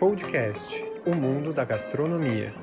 Podcast O Mundo da Gastronomia.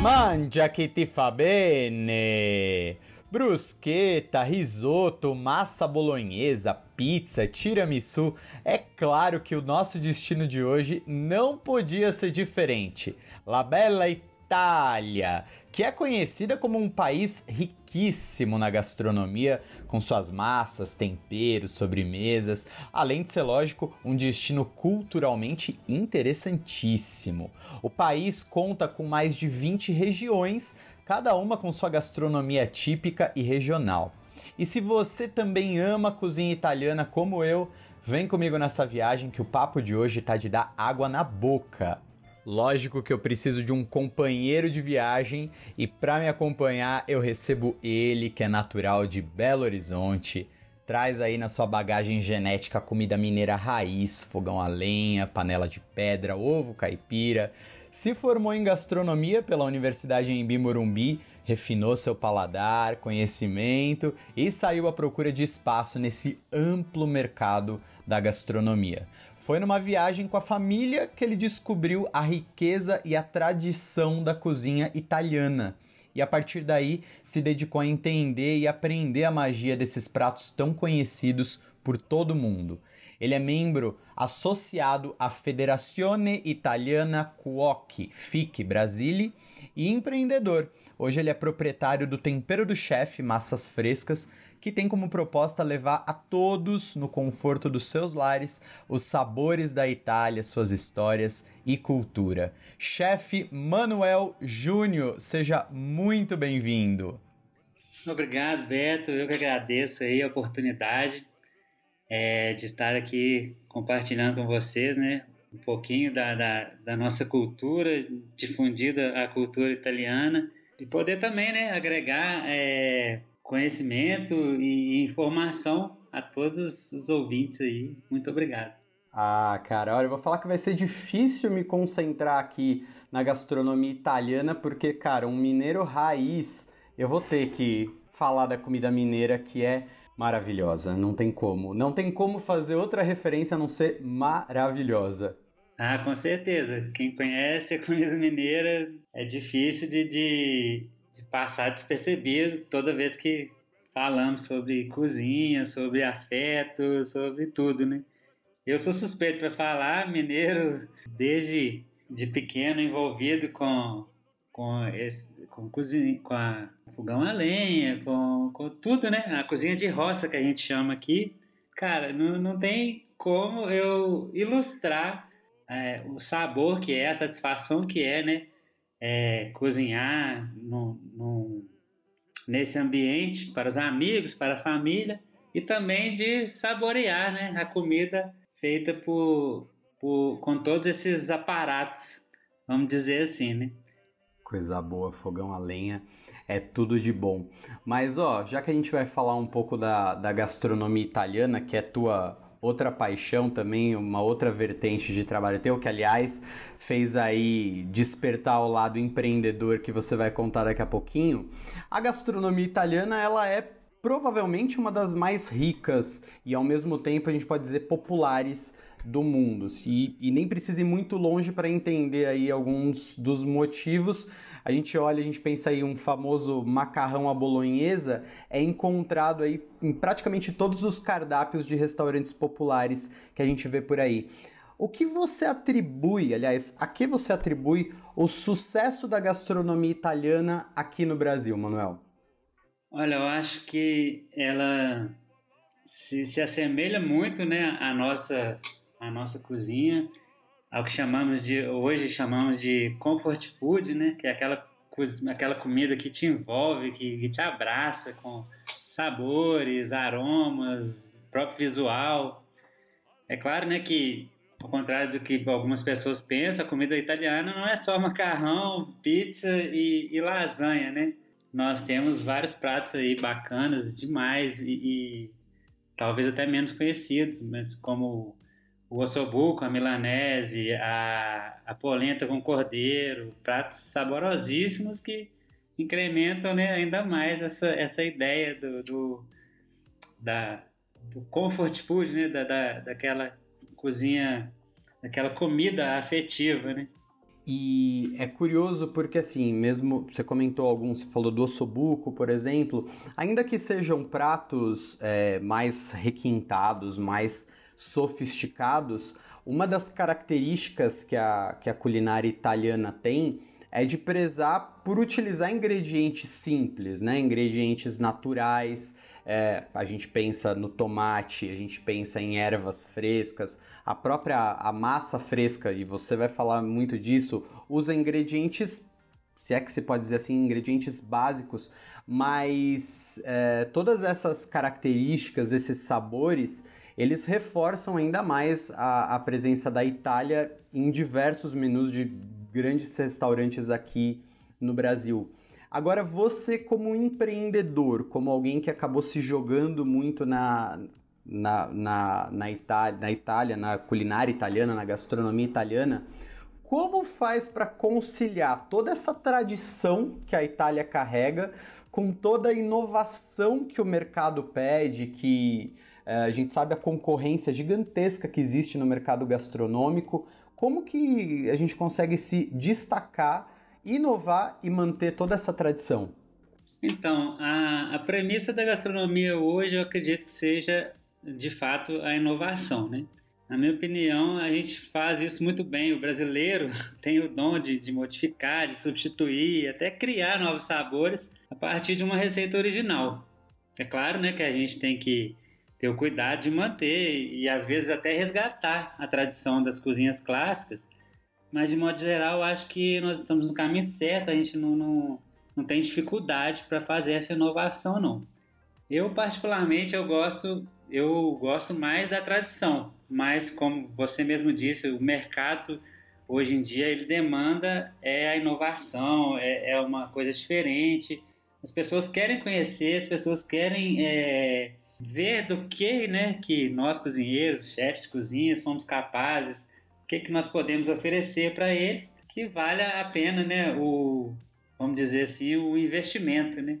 Mangia che ti fa bene! Bruschetta, risoto, massa bolonhesa, pizza, tiramisu. É claro que o nosso destino de hoje não podia ser diferente. La Bella Itália, que é conhecida como um país riquíssimo na gastronomia, com suas massas, temperos, sobremesas, além de ser, lógico, um destino culturalmente interessantíssimo. O país conta com mais de 20 regiões, cada uma com sua gastronomia típica e regional. E se você também ama cozinha italiana como eu, vem comigo nessa viagem que o papo de hoje tá de dar água na boca. Lógico que eu preciso de um companheiro de viagem e para me acompanhar eu recebo ele, que é natural de Belo Horizonte. Traz aí na sua bagagem genética comida mineira raiz, fogão a lenha, panela de pedra, ovo caipira, se formou em gastronomia pela Universidade em Morumbi, refinou seu paladar, conhecimento e saiu à procura de espaço nesse amplo mercado da gastronomia. Foi numa viagem com a família que ele descobriu a riqueza e a tradição da cozinha italiana. E a partir daí se dedicou a entender e aprender a magia desses pratos tão conhecidos por todo mundo. Ele é membro associado à Federazione Italiana Cuochi, FIC Brasile, e empreendedor. Hoje ele é proprietário do Tempero do Chefe Massas Frescas, que tem como proposta levar a todos, no conforto dos seus lares, os sabores da Itália, suas histórias e cultura. Chefe Manuel Júnior, seja muito bem-vindo. Obrigado, Beto. Eu que agradeço aí a oportunidade é, de estar aqui compartilhando com vocês, né, um pouquinho da, da, da, nossa cultura, difundida a cultura italiana, e poder também, né, agregar é, conhecimento e informação a todos os ouvintes aí. Muito obrigado. Ah, cara, olha, eu vou falar que vai ser difícil me concentrar aqui na gastronomia italiana, porque, cara, um mineiro raiz, eu vou ter que falar da comida mineira que é maravilhosa. Não tem como. Não tem como fazer outra referência a não ser maravilhosa. Ah, com certeza. Quem conhece a comida mineira é difícil de, de, de passar despercebido toda vez que falamos sobre cozinha, sobre afeto, sobre tudo, né? Eu sou suspeito para falar, mineiro, desde de pequeno envolvido com com, esse, com, cozinha, com a fogão a lenha, com, com tudo, né? A cozinha de roça que a gente chama aqui. Cara, não, não tem como eu ilustrar é, o sabor que é, a satisfação que é, né? É, cozinhar no, no, nesse ambiente para os amigos, para a família e também de saborear né, a comida feita por, por, com todos esses aparatos, vamos dizer assim, né? Coisa boa, fogão a lenha, é tudo de bom. Mas ó, já que a gente vai falar um pouco da, da gastronomia italiana, que é tua outra paixão também, uma outra vertente de trabalho teu, que aliás fez aí despertar o lado empreendedor que você vai contar daqui a pouquinho. A gastronomia italiana, ela é provavelmente uma das mais ricas e ao mesmo tempo a gente pode dizer populares do mundo. E, e nem precisa ir muito longe para entender aí alguns dos motivos. A gente olha, a gente pensa aí um famoso macarrão à bolonhesa é encontrado aí em praticamente todos os cardápios de restaurantes populares que a gente vê por aí. O que você atribui, aliás, a que você atribui o sucesso da gastronomia italiana aqui no Brasil, Manuel? Olha, eu acho que ela se, se assemelha muito né, à nossa a nossa cozinha ao que chamamos de hoje chamamos de comfort food, né? Que é aquela aquela comida que te envolve, que, que te abraça com sabores, aromas, próprio visual. É claro, né, que ao contrário do que algumas pessoas pensam, a comida italiana não é só macarrão, pizza e, e lasanha, né? Nós temos vários pratos aí bacanas demais e, e talvez até menos conhecidos, mas como o ossobuco, a milanese, a, a polenta com cordeiro, pratos saborosíssimos que incrementam né, ainda mais essa, essa ideia do, do, da, do comfort food, né, da, da, daquela cozinha, daquela comida afetiva, né? E é curioso porque, assim, mesmo você comentou alguns, você falou do ossobuco, por exemplo, ainda que sejam pratos é, mais requintados, mais sofisticados, uma das características que a, que a culinária italiana tem é de prezar por utilizar ingredientes simples, né? Ingredientes naturais. É, a gente pensa no tomate, a gente pensa em ervas frescas, a própria a massa fresca, e você vai falar muito disso, usa ingredientes, se é que se pode dizer assim, ingredientes básicos, mas é, todas essas características, esses sabores, eles reforçam ainda mais a, a presença da Itália em diversos menus de grandes restaurantes aqui no Brasil. Agora, você, como empreendedor, como alguém que acabou se jogando muito na, na, na, na, Itália, na Itália, na culinária italiana, na gastronomia italiana, como faz para conciliar toda essa tradição que a Itália carrega com toda a inovação que o mercado pede, que a gente sabe a concorrência gigantesca que existe no mercado gastronômico. Como que a gente consegue se destacar, inovar e manter toda essa tradição? Então, a, a premissa da gastronomia hoje eu acredito que seja de fato a inovação, né? Na minha opinião, a gente faz isso muito bem. O brasileiro tem o dom de, de modificar, de substituir, até criar novos sabores a partir de uma receita original. É claro né, que a gente tem que ter o cuidado de manter e às vezes até resgatar a tradição das cozinhas clássicas, mas de modo geral acho que nós estamos no caminho certo, a gente não, não, não tem dificuldade para fazer essa inovação não. Eu particularmente eu gosto eu gosto mais da tradição, mas como você mesmo disse, o mercado hoje em dia ele demanda é a inovação, é, é uma coisa diferente. As pessoas querem conhecer, as pessoas querem é, ver do que, né, que nós cozinheiros, chefes de cozinha, somos capazes, o que, que nós podemos oferecer para eles que vale a pena, né, o, vamos dizer assim, o investimento, né.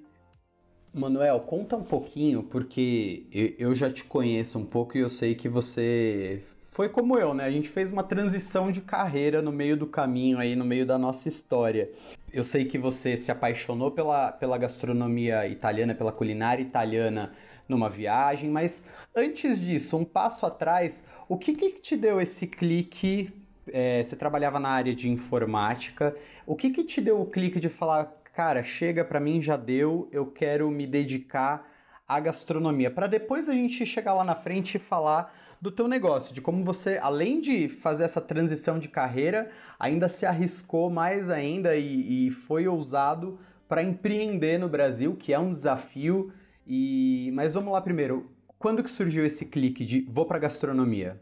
Manuel, conta um pouquinho, porque eu já te conheço um pouco e eu sei que você foi como eu, né? A gente fez uma transição de carreira no meio do caminho aí, no meio da nossa história. Eu sei que você se apaixonou pela, pela gastronomia italiana, pela culinária italiana numa viagem, mas antes disso, um passo atrás, o que, que te deu esse clique? É, você trabalhava na área de informática, o que, que te deu o clique de falar, cara, chega para mim, já deu, eu quero me dedicar à gastronomia, para depois a gente chegar lá na frente e falar do teu negócio, de como você, além de fazer essa transição de carreira, ainda se arriscou mais ainda e, e foi ousado para empreender no Brasil, que é um desafio e mas vamos lá primeiro. Quando que surgiu esse clique de vou para gastronomia?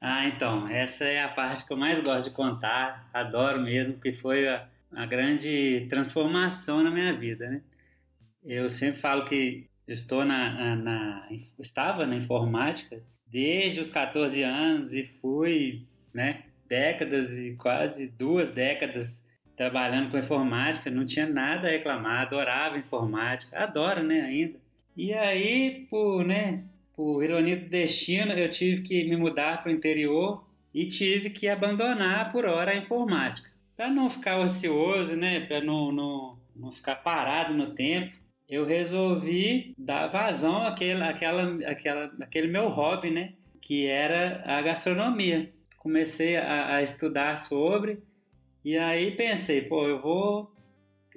Ah, então, essa é a parte que eu mais gosto de contar, adoro mesmo, porque foi a, a grande transformação na minha vida, né? Eu sempre falo que estou na, na, na, estava na informática desde os 14 anos e fui, né, décadas e quase duas décadas trabalhando com informática, não tinha nada a reclamar, adorava informática, adoro, né, ainda. E aí, por, né, por ironia do destino, eu tive que me mudar para o interior e tive que abandonar por hora a informática. Para não ficar ocioso, né, para não, não, não ficar parado no tempo, eu resolvi dar vazão àquele, àquela, àquela, àquele meu hobby, né, que era a gastronomia. Comecei a, a estudar sobre e aí pensei, pô, eu vou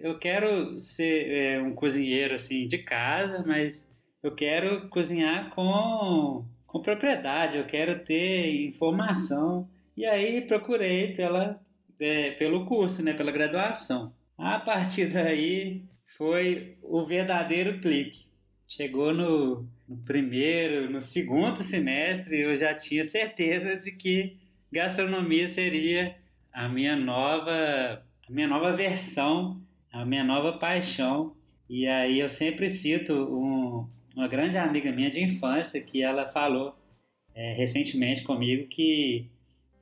eu quero ser é, um cozinheiro assim de casa, mas eu quero cozinhar com, com propriedade, eu quero ter informação. E aí procurei pela, é, pelo curso, né, pela graduação. A partir daí foi o verdadeiro clique. Chegou no, no primeiro, no segundo semestre, eu já tinha certeza de que gastronomia seria a minha nova, a minha nova versão a minha nova paixão. E aí eu sempre cito um, uma grande amiga minha de infância que ela falou é, recentemente comigo que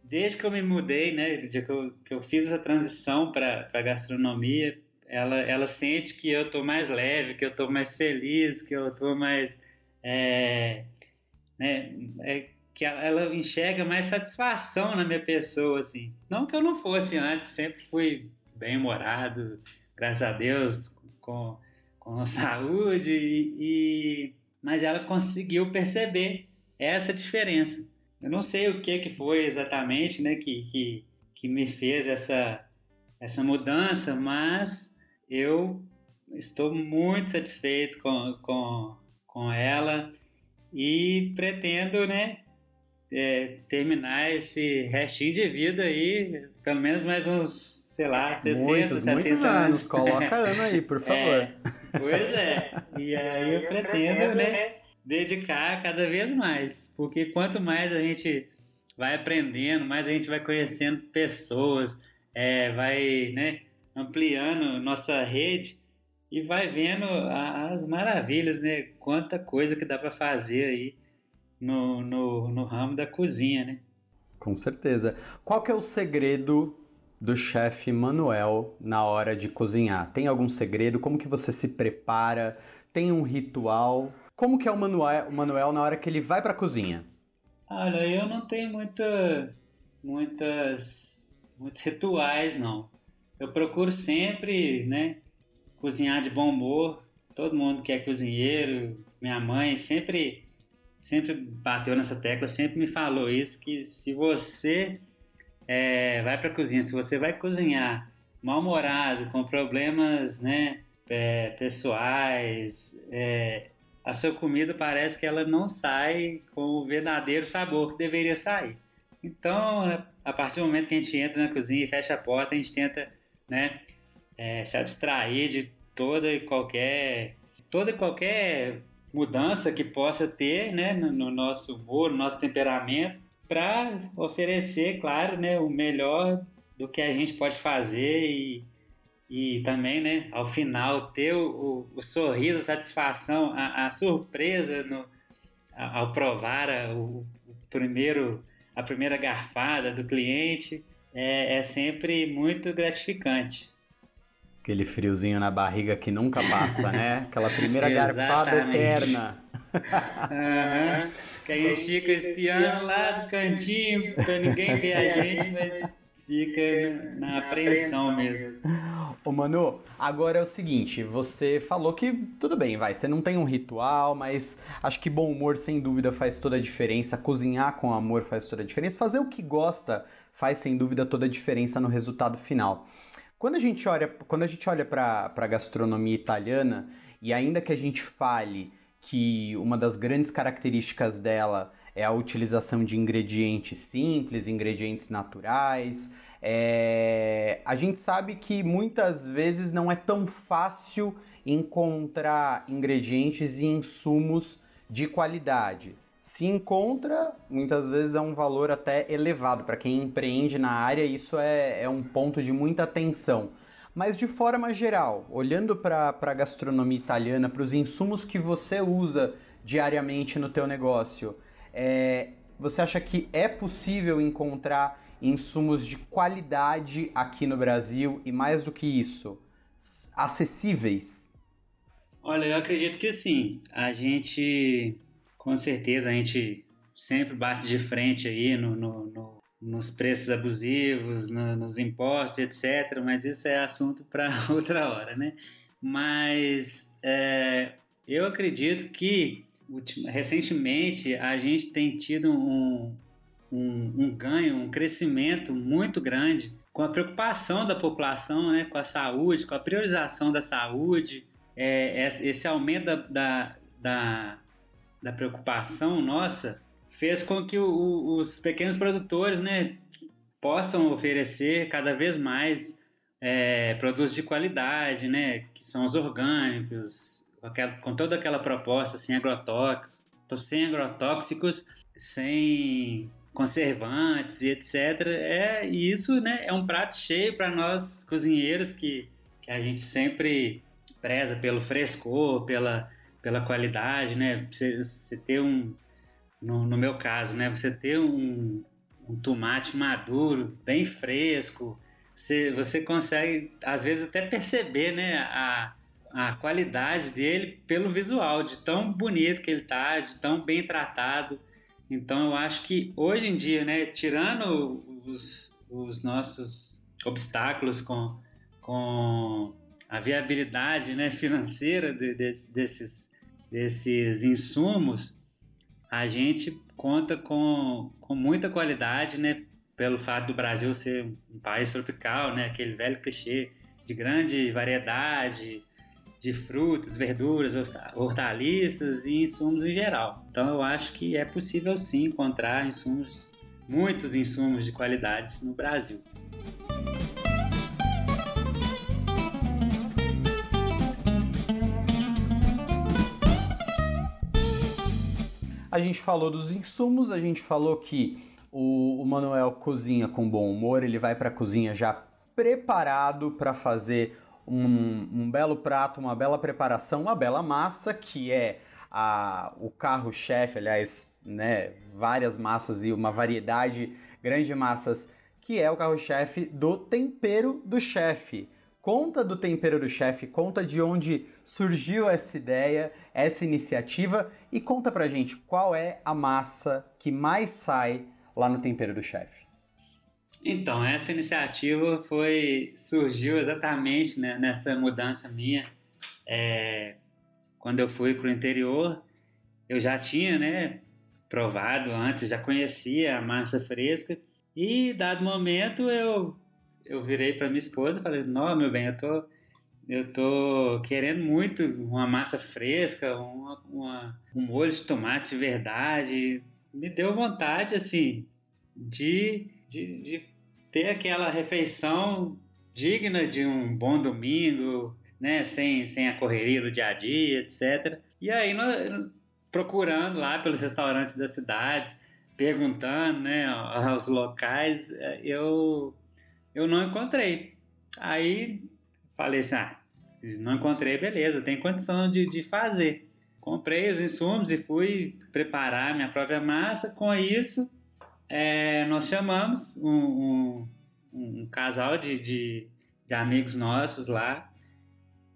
desde que eu me mudei, né, que que eu fiz essa transição para a gastronomia, ela, ela sente que eu tô mais leve, que eu tô mais feliz, que eu tô mais. É, né, é, que ela enxerga mais satisfação na minha pessoa, assim. Não que eu não fosse antes, sempre fui bem-humorado, graças a Deus, com, com saúde, e, e, mas ela conseguiu perceber essa diferença. Eu não sei o que, que foi exatamente né, que, que, que me fez essa, essa mudança, mas eu estou muito satisfeito com, com, com ela e pretendo né, é, terminar esse restinho de vida aí, pelo menos mais uns, sei lá, 60, muitos, 70 muitos anos. Coloca ano aí, por favor. É, pois é. E aí eu pretendo, né, dedicar cada vez mais, porque quanto mais a gente vai aprendendo, mais a gente vai conhecendo pessoas, é, vai, né, ampliando nossa rede e vai vendo as maravilhas, né? Quanta coisa que dá para fazer aí no, no, no ramo da cozinha, né? Com certeza. Qual que é o segredo do chefe Manuel na hora de cozinhar? Tem algum segredo? Como que você se prepara? Tem um ritual? Como que é o Manuel, o Manuel na hora que ele vai para a cozinha? Olha, eu não tenho muita, muitas, muitos rituais, não eu procuro sempre, né, cozinhar de bom humor. Todo mundo que é cozinheiro, minha mãe sempre sempre bateu nessa tecla, sempre me falou isso que se você é, vai para a cozinha, se você vai cozinhar mal-humorado, com problemas, né, é, pessoais, é, a sua comida parece que ela não sai com o verdadeiro sabor que deveria sair. Então, a partir do momento que a gente entra na cozinha e fecha a porta, a gente tenta né? É, se abstrair de toda e qualquer toda e qualquer mudança que possa ter, né, no, no nosso humor, no nosso temperamento, para oferecer, claro, né, o melhor do que a gente pode fazer e, e também, né, ao final ter o, o, o sorriso, a satisfação, a, a surpresa no, ao provar a, o, o primeiro a primeira garfada do cliente é, é sempre muito gratificante. Aquele friozinho na barriga que nunca passa, né? Aquela primeira garfada eterna. Uhum. Que a gente fica espiando lá do cantinho pra ninguém ver a gente, mas fica na apreensão mesmo. Ô Manu, agora é o seguinte, você falou que tudo bem, vai, você não tem um ritual, mas acho que bom humor sem dúvida faz toda a diferença, cozinhar com amor faz toda a diferença, fazer o que gosta faz sem dúvida toda a diferença no resultado final. Quando a gente olha, quando a gente olha para a gastronomia italiana, e ainda que a gente fale que uma das grandes características dela é a utilização de ingredientes simples, ingredientes naturais, é... a gente sabe que muitas vezes não é tão fácil encontrar ingredientes e insumos de qualidade se encontra, muitas vezes é um valor até elevado. Para quem empreende na área, isso é, é um ponto de muita atenção. Mas de forma geral, olhando para a gastronomia italiana, para os insumos que você usa diariamente no teu negócio, é, você acha que é possível encontrar insumos de qualidade aqui no Brasil e mais do que isso, acessíveis? Olha, eu acredito que sim. A gente com certeza a gente sempre bate de frente aí no, no, no, nos preços abusivos, no, nos impostos, etc. Mas isso é assunto para outra hora, né? Mas é, eu acredito que recentemente a gente tem tido um, um, um, ganho, um crescimento muito grande com a preocupação da população, né, com a saúde, com a priorização da saúde, é, esse aumento da, da, da da preocupação nossa fez com que o, os pequenos produtores né, possam oferecer cada vez mais é, produtos de qualidade, né, que são os orgânicos, com, toda aquela proposta sem agrotóxicos, sem agrotóxicos, sem conservantes e etc. É, isso né, é um prato cheio para nós cozinheiros que, que a gente sempre preza pelo frescor, pela pela qualidade, né? Você ter um, no, no meu caso, né? Você ter um, um tomate maduro, bem fresco, você, você consegue, às vezes, até perceber né, a, a qualidade dele pelo visual, de tão bonito que ele tá, de tão bem tratado. Então eu acho que hoje em dia, né, tirando os, os nossos obstáculos com, com a viabilidade né, financeira de, de, desses, desses insumos, a gente conta com, com muita qualidade, né, pelo fato do Brasil ser um país tropical, né, aquele velho clichê de grande variedade, de frutas, verduras, hortaliças e insumos em geral. Então eu acho que é possível sim encontrar insumos, muitos insumos de qualidade no Brasil. A gente falou dos insumos, a gente falou que o, o Manuel cozinha com bom humor, ele vai para a cozinha já preparado para fazer um, um belo prato, uma bela preparação, uma bela massa, que é a, o carro-chefe, aliás, né, várias massas e uma variedade grande de massas, que é o carro-chefe do tempero do chefe. Conta do tempero do chefe, conta de onde surgiu essa ideia, essa iniciativa e conta pra gente qual é a massa que mais sai lá no tempero do chefe. Então, essa iniciativa foi surgiu exatamente né, nessa mudança minha. É, quando eu fui para o interior, eu já tinha né, provado antes, já conhecia a massa fresca. E, dado momento, eu, eu virei para minha esposa e falei: Não, meu bem, eu tô, eu tô querendo muito uma massa fresca, uma, uma, um molho de tomate de verdade. Me deu vontade, assim, de, de, de ter aquela refeição digna de um bom domingo, né, sem, sem a correria do dia a dia, etc. E aí, procurando lá pelos restaurantes da cidade, perguntando né, aos locais, eu, eu não encontrei. Aí falei assim: ah, não encontrei, beleza, tem condição de, de fazer. Comprei os insumos e fui preparar minha própria massa. Com isso, é, nós chamamos um, um, um casal de, de, de, amigos nossos lá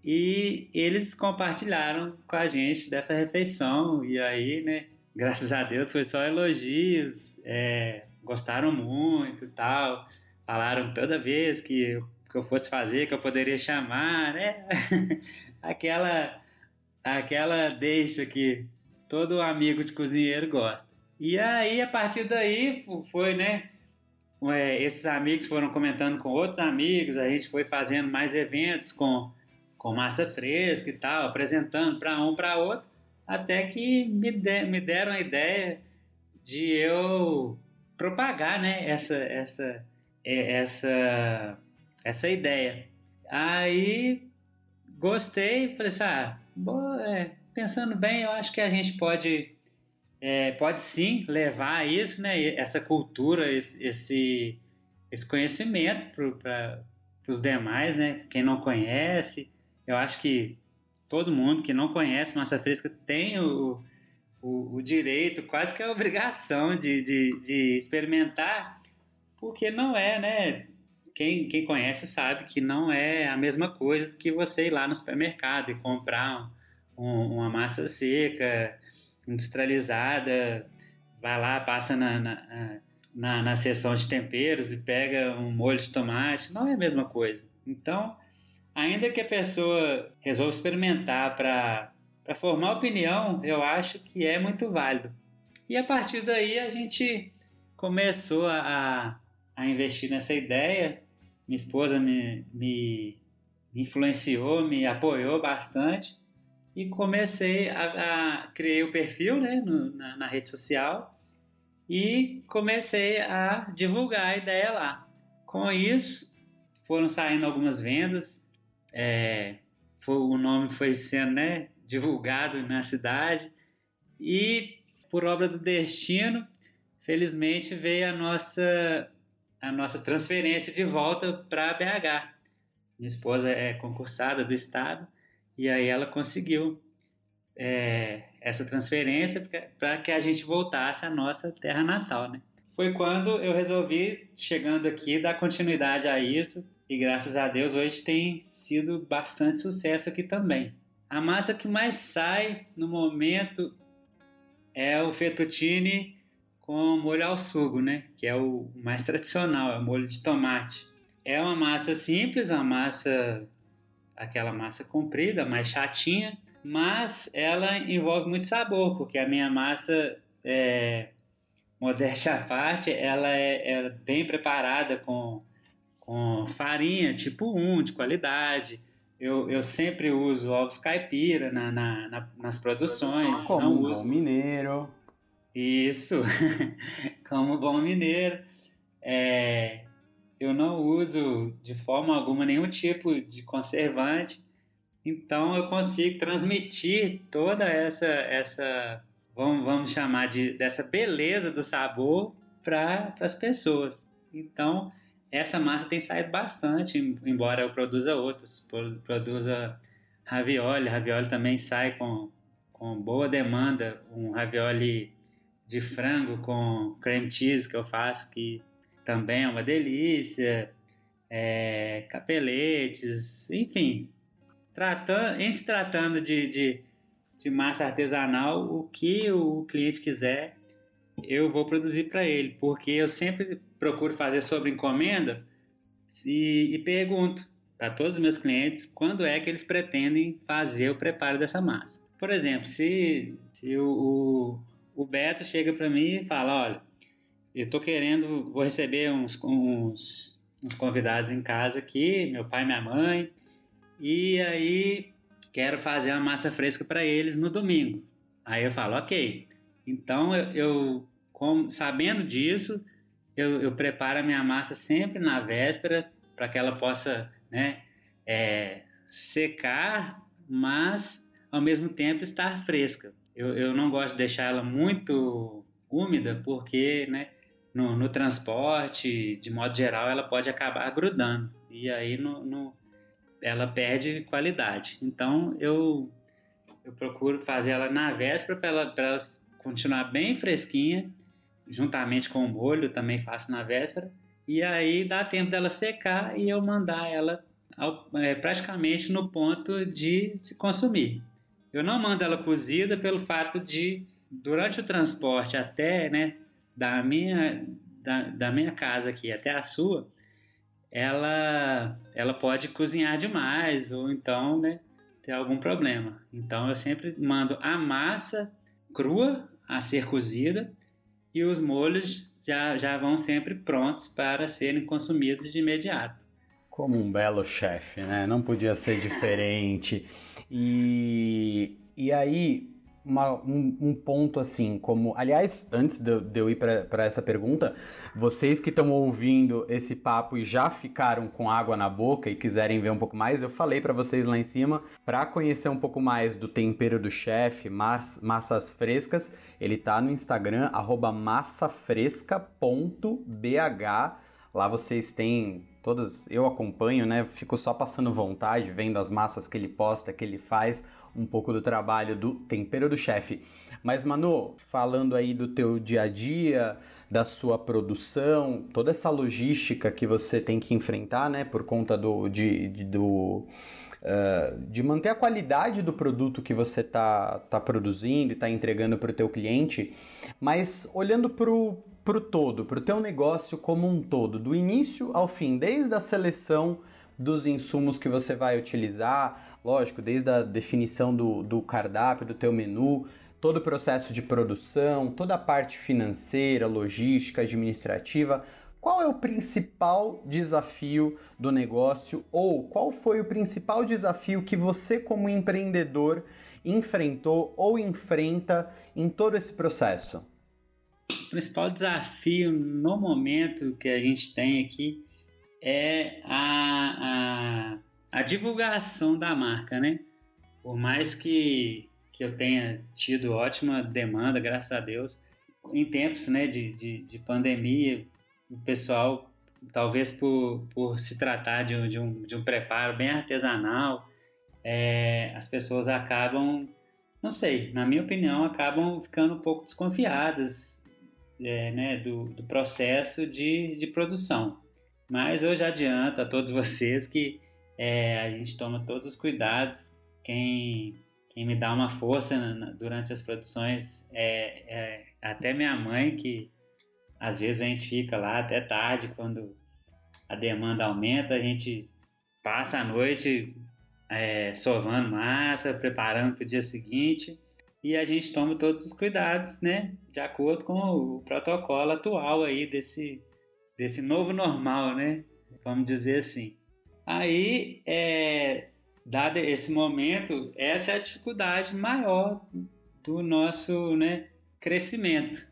e eles compartilharam com a gente dessa refeição e aí, né, graças a Deus foi só elogios, é, gostaram muito e tal, falaram toda vez que eu, que eu fosse fazer, que eu poderia chamar, né, aquela, aquela deixa que todo amigo de cozinheiro gosta. E aí, a partir daí, foi, né? É, esses amigos foram comentando com outros amigos, a gente foi fazendo mais eventos com, com massa fresca e tal, apresentando para um para outro, até que me, de, me deram a ideia de eu propagar né, essa, essa, essa, essa ideia. Aí gostei, falei assim, ah, boa, é, pensando bem, eu acho que a gente pode é, pode sim levar isso, né, essa cultura, esse, esse conhecimento para os demais, né, quem não conhece. Eu acho que todo mundo que não conhece massa fresca tem o, o, o direito, quase que a obrigação de, de, de, experimentar, porque não é, né? Quem, quem conhece sabe que não é a mesma coisa que você ir lá no supermercado e comprar um, um, uma massa seca, industrializada, vai lá, passa na, na, na, na seção de temperos e pega um molho de tomate, não é a mesma coisa. Então, ainda que a pessoa resolva experimentar para formar opinião, eu acho que é muito válido. E a partir daí a gente começou a, a investir nessa ideia. Minha esposa me, me, influenciou, me apoiou bastante e comecei a, a criei o perfil né, no, na, na, rede social e comecei a divulgar a ideia lá. Com isso, foram saindo algumas vendas, é, foi, o nome foi sendo né, divulgado na cidade e, por obra do destino, felizmente veio a nossa, a nossa transferência de volta para BH. Minha esposa é concursada do Estado e aí ela conseguiu é, essa transferência para que a gente voltasse à nossa terra natal, né? Foi quando eu resolvi, chegando aqui, dar continuidade a isso e graças a Deus hoje tem sido bastante sucesso aqui também. A massa que mais sai no momento é o fettuccine com molho ao sugo, né? Que é o mais tradicional, é o molho de tomate. É uma massa simples, uma massa aquela massa comprida, mais chatinha, mas ela envolve muito sabor, porque a minha massa é, modéstia à parte, ela é, é, bem preparada com, com farinha tipo 1, de qualidade. Eu, eu sempre uso ovos caipira na, na, na nas produções. Como não uso... mineiro. Isso, como bom mineiro. É, eu não uso de forma alguma nenhum tipo de conservante, então eu consigo transmitir toda essa, essa vamos, vamos chamar de dessa beleza do sabor para as pessoas. Então essa massa tem saído bastante, embora eu produza outros, produza ravioli, ravioli também sai com, com boa demanda, um ravioli de frango com cream cheese que eu faço, que também é uma delícia, é, capeletes, enfim. Tratando, em se tratando de, de, de massa artesanal, o que o cliente quiser, eu vou produzir para ele, porque eu sempre procuro fazer sobre encomenda e, e pergunto para todos os meus clientes quando é que eles pretendem fazer o preparo dessa massa. Por exemplo, se, se o, o o Beto chega para mim e fala: Olha, eu tô querendo, vou receber uns, uns, uns convidados em casa aqui, meu pai e minha mãe, e aí quero fazer uma massa fresca para eles no domingo. Aí eu falo: Ok, então eu, eu sabendo disso, eu, eu, preparo a minha massa sempre na véspera para que ela possa né, é, secar, mas ao mesmo tempo estar fresca eu, eu não gosto de deixar ela muito úmida porque, né, no, no, transporte, de modo geral, ela pode acabar grudando e aí no, no, ela perde qualidade. Então eu, eu procuro fazer ela na véspera para ela, ela continuar bem fresquinha, juntamente com o molho, também faço na véspera, e aí dá tempo dela secar e eu mandar ela ao, é, praticamente no ponto de se consumir. Eu não mando ela cozida pelo fato de, durante o transporte até, né, da minha, da, da minha casa aqui até a sua, ela, ela pode cozinhar demais ou então, né, ter algum problema. Então eu sempre mando a massa crua a ser cozida e os molhos já, já vão sempre prontos para serem consumidos de imediato. Como um belo chefe, né? Não podia ser diferente. E, e aí, uma, um, um, ponto assim, como. Aliás, antes de, de eu ir para essa pergunta, vocês que estão ouvindo esse papo e já ficaram com água na boca e quiserem ver um pouco mais, eu falei para vocês lá em cima, para conhecer um pouco mais do tempero do chefe, mass, massas frescas, ele tá no Instagram, massafresca.bh. Lá vocês têm todas eu acompanho, né? Fico só passando vontade, vendo as massas que ele posta, que ele faz, um pouco do trabalho do tempero do chefe. Mas Manu, falando aí do teu dia a dia, da sua produção, toda essa logística que você tem que enfrentar, né, por conta do de, de do Uh, de manter a qualidade do produto que você está tá produzindo e está entregando para o teu cliente, mas olhando para o para o todo, para o teu negócio como um todo, do início ao fim, desde a seleção dos insumos que você vai utilizar, lógico, desde a definição do, do cardápio, do teu menu, todo o processo de produção, toda a parte financeira, logística, administrativa. Qual é o principal desafio do negócio ou qual foi o principal desafio que você, como empreendedor, enfrentou ou enfrenta em todo esse processo? O principal desafio no momento que a gente tem aqui é a, a, a divulgação da marca, né? Por mais que, que eu tenha tido ótima demanda, graças a Deus, em tempos né, de, de, de pandemia, o pessoal, talvez por, por se tratar de um, de, um, de um preparo bem artesanal, é, as pessoas acabam não sei, na minha opinião, acabam ficando um pouco desconfiadas é, né, do, do processo de, de produção. Mas eu já adianto a todos vocês que é, a gente toma todos os cuidados. Quem, quem me dá uma força na, na, durante as produções é, é, até minha mãe, que às vezes a gente fica lá até tarde quando a demanda aumenta, a gente passa a noite é, sovando massa, preparando para o dia seguinte e a gente toma todos os cuidados, né, de acordo com o protocolo atual aí desse, desse novo normal, né, vamos dizer assim. Aí, é, dado esse momento, essa é a dificuldade maior do nosso né, crescimento.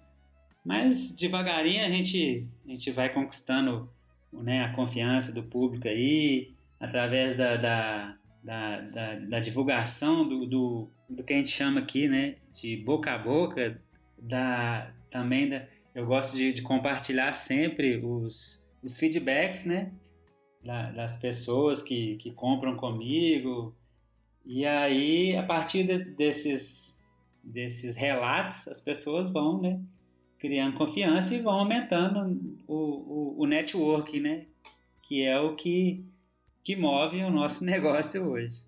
Mas devagarinho a gente, a gente vai conquistando né, a confiança do público aí, através da, da, da, da, da divulgação do, do, do, que a gente chama aqui né, de boca a boca, da, também da, eu gosto de, de compartilhar sempre os, os feedbacks, né? da, das pessoas que, que compram comigo. E aí, a partir de, desses, desses relatos, as pessoas vão né, criando confiança e vão aumentando o, o, o network, né? Que é o que, que move o nosso negócio hoje.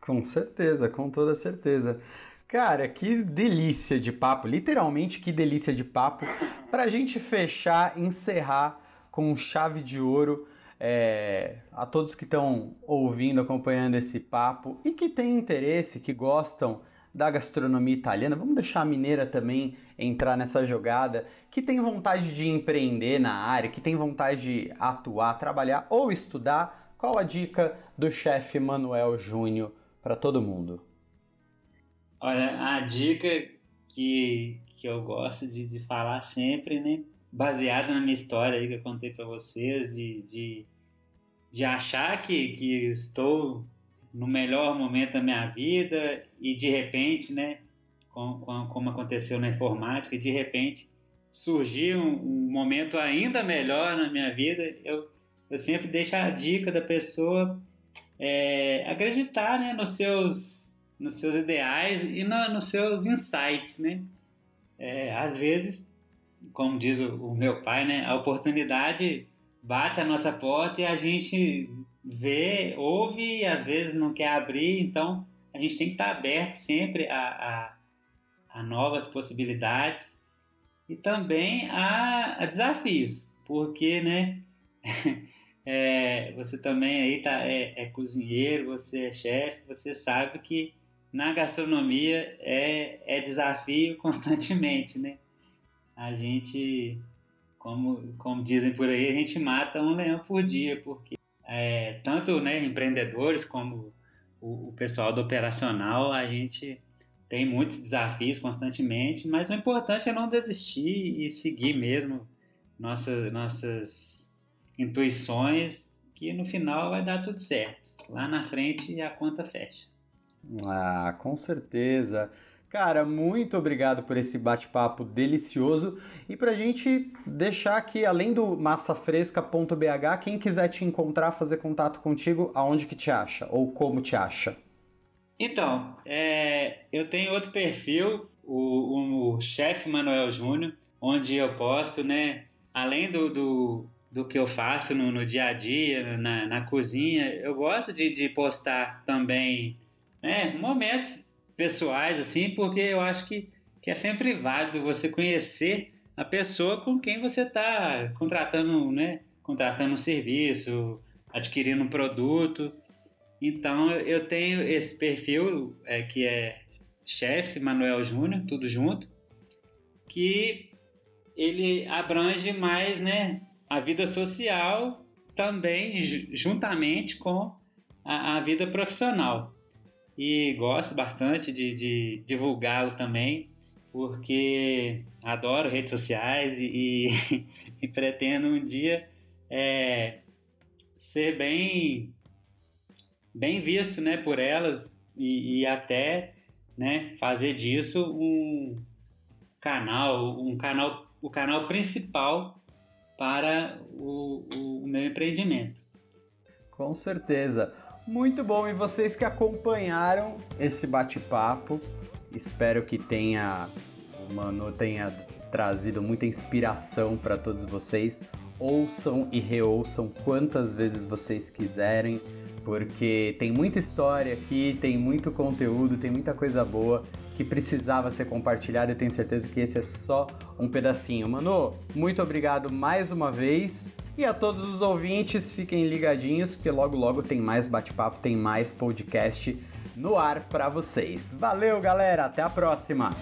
Com certeza, com toda certeza. Cara, que delícia de papo, literalmente que delícia de papo, para a gente fechar, encerrar com chave de ouro é, a todos que estão ouvindo, acompanhando esse papo e que têm interesse, que gostam da gastronomia italiana, vamos deixar a mineira também entrar nessa jogada, que tem vontade de empreender na área, que tem vontade de atuar, trabalhar ou estudar, qual a dica do chefe Manuel Júnior para todo mundo? Olha, a dica que, que eu gosto de, de falar sempre, né? baseada na minha história aí que eu contei para vocês, de, de, de achar que, que estou no melhor momento da minha vida e de repente, né, como, como aconteceu na informática, de repente surgiu um, um, momento ainda melhor na minha vida, eu, eu sempre deixo a dica da pessoa é, acreditar né, nos, seus, nos seus ideais e no, nos seus insights, né? É, às vezes como diz o, o meu pai, né, a oportunidade bate a nossa porta e a gente vê, ouve e às vezes não quer abrir, então a gente tem que estar aberto sempre a, a, a novas possibilidades e também a, a desafios, porque, né, é, você também aí tá, é, é cozinheiro, você é chefe, você sabe que na gastronomia é, é desafio constantemente, né? a gente, como, como dizem por aí, a gente mata um leão por dia, porque é, tanto né, empreendedores como o, o pessoal do operacional, a gente tem muitos desafios constantemente, mas o importante é não desistir e seguir mesmo nossa, nossas intuições, que no final vai dar tudo certo. Lá na frente a conta fecha. Ah, com certeza. Cara, muito obrigado por esse bate-papo delicioso. E pra gente deixar aqui, além do massafresca.bh, quem quiser te encontrar, fazer contato contigo, aonde que te acha? Ou como te acha? Então, é, eu tenho outro perfil, o, o, o Chefe Manuel Júnior, onde eu posto, né, além do, do, do que eu faço no, no dia a dia, na, na cozinha, eu gosto de, de postar também né, momentos pessoais, assim, porque eu acho que, que é sempre válido você conhecer a pessoa com quem você está contratando, né? Contratando um serviço, adquirindo um produto. Então eu tenho esse perfil é, que é chefe Manuel Júnior, tudo junto, que ele abrange mais, né, a vida social também juntamente com a, a vida profissional e gosto bastante de, de divulgá-lo também, porque adoro redes sociais e, e, e pretendo um dia é, ser bem, bem visto né, por elas e, e até né, fazer disso um canal, um canal, o canal principal para o, o, o meu empreendimento. Com certeza. Muito bom, e vocês que acompanharam esse bate-papo Espero que tenha, Mano tenha trazido muita inspiração para todos vocês. Ouçam e reouçam quantas vezes vocês quiserem, porque tem muita história aqui, tem muito conteúdo, tem muita coisa boa que precisava ser compartilhada. Eu tenho certeza que esse é só um pedacinho. Mano, muito obrigado mais uma vez. E a todos os ouvintes, fiquem ligadinhos, porque logo logo tem mais bate-papo, tem mais podcast no ar para vocês. Valeu, galera, até a próxima.